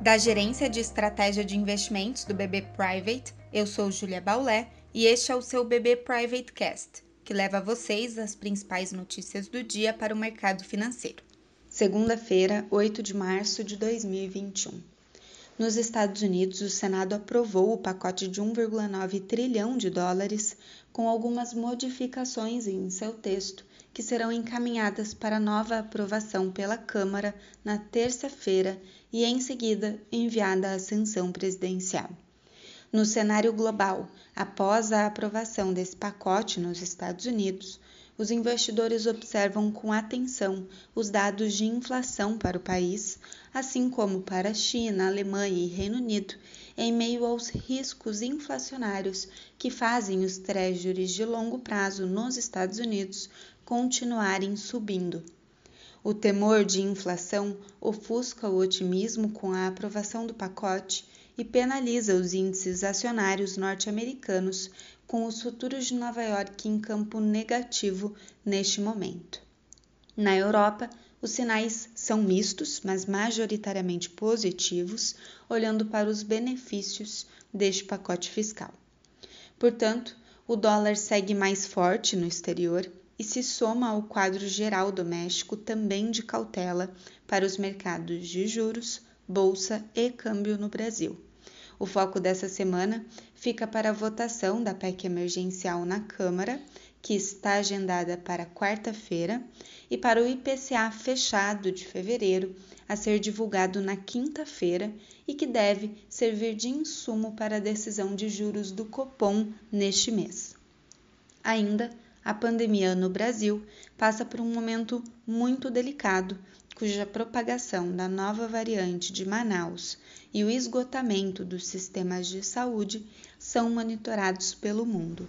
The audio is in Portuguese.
Da Gerência de Estratégia de Investimentos do BB Private, eu sou Julia Baulé e este é o seu BB Private Cast, que leva a vocês as principais notícias do dia para o mercado financeiro. Segunda-feira, 8 de março de 2021. Nos Estados Unidos, o Senado aprovou o pacote de 1,9 trilhão de dólares, com algumas modificações em seu texto, que serão encaminhadas para nova aprovação pela Câmara na terça-feira e, em seguida, enviada à sanção presidencial. No cenário global, após a aprovação desse pacote nos Estados Unidos, os investidores observam com atenção os dados de inflação para o país, assim como para a China, Alemanha e Reino Unido, em meio aos riscos inflacionários que fazem os treasuries de longo prazo nos Estados Unidos continuarem subindo. O temor de inflação ofusca o otimismo com a aprovação do pacote e penaliza os índices acionários norte-americanos, com os futuros de Nova York em campo negativo neste momento. Na Europa, os sinais são mistos, mas majoritariamente positivos, olhando para os benefícios deste pacote fiscal. Portanto, o dólar segue mais forte no exterior e se soma ao quadro geral doméstico também de cautela para os mercados de juros, bolsa e câmbio no Brasil. O foco dessa semana fica para a votação da PEC emergencial na Câmara, que está agendada para quarta-feira, e para o IPCA fechado de fevereiro, a ser divulgado na quinta-feira e que deve servir de insumo para a decisão de juros do Copom neste mês. Ainda, a pandemia no Brasil passa por um momento muito delicado cuja propagação da nova variante de Manaus e o esgotamento dos sistemas de saúde são monitorados pelo mundo.